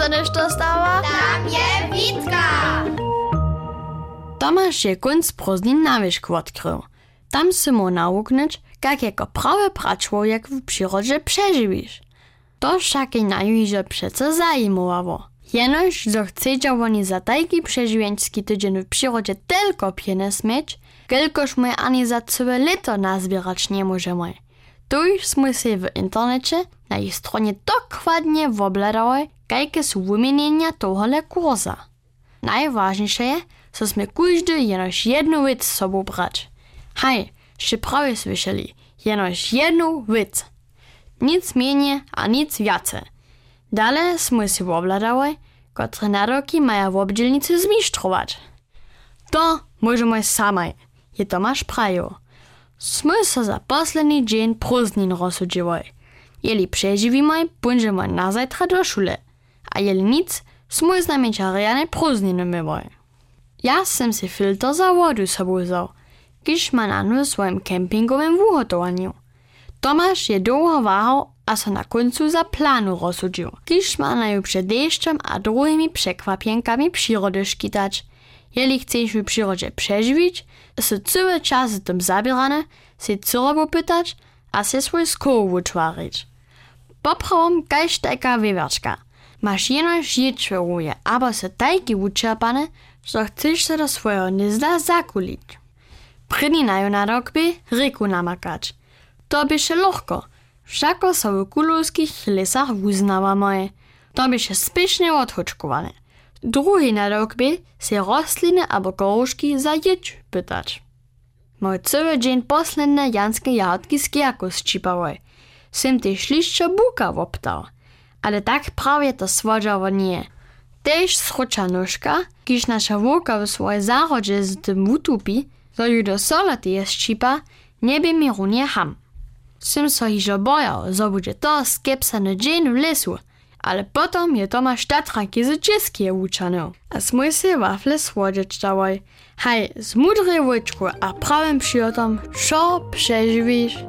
dostaneš to stała? Tam je Witka! Tomasz je kunst prózdnin na wierzchu odkrył. Tam sy mu nauknąć, jak jako prawy praczłowiek w przyrodzie przeżywisz. To však i na juiże przece zajmowało. Jenoż, że chcecie oni za taki przeżywienski tydzień w przyrodzie tylko pieniądz mieć, kelkoż my ani za całe lato nazbierać nie możemy. Tu już sme się w internecie na ich stronie dokładnie wobledały, jakie są wymienienia tohole kursa. Najważniejsze że sme każdy jenoż jedną wiec z sobą brać. Hej, jeszcze prawie słyszeli, jenoż jedną wiec. Nic mniej, a nic więcej. Dalej sme się wobledały, które naroki mają w obdzielnicy zmistrzować. To możemy sami, je Tomasz prajo. Sme se za posledný dzień prózdnin rozsudziły. Jeli przeżywimy, będziemy na zajtra do szule. A jeli nic, sme z nami czariane prózdniny myły. Ja sem si filter za wodu sobą wziął, kiż ma na w swoim kempingowym wuhotowaniu. Tomasz je długo wahał, a se na końcu za planu rozsudził, kiż ma na ju przed deszczem a drugimi przekwapienkami przyrody szkitać. Jeli chcesz w przyrodzie przeżywić, se cały czas z tym zabierane, se cyrobu pytać, a se swój skół utwarić. Poprawom kajś taka wywiaczka. Masz jenoż jedzwieruje, abo se tajki uczerpane, że chcesz se do swojego nizda zakulić. Na rokby ryku namakać. To by się lochko, wszako so w kulowskich lesach uznawamy. To by się spiesznie odhuczkowane. Drugi na rokby se rosliny abo goruszki za jedź pytać. Mój cały dzień posledne janskie jahotki z kierku zčipały. Sem też buka woptał. Ale tak prawie to słodziało nie. Też srucza nóżka, kiż nasza w swojej zarodzie z tym utupi, to ju do jest čipa, nie by mi runie ham. Sem so hižo bojał, że będzie to skepsany dzień w lesu, ale potom je Tomasz Tatranki z Czeskie uczany. A smój się wafle słodzić dawaj. Hej, z mudrej łyczku a prawym przyjotom, co przeżywisz?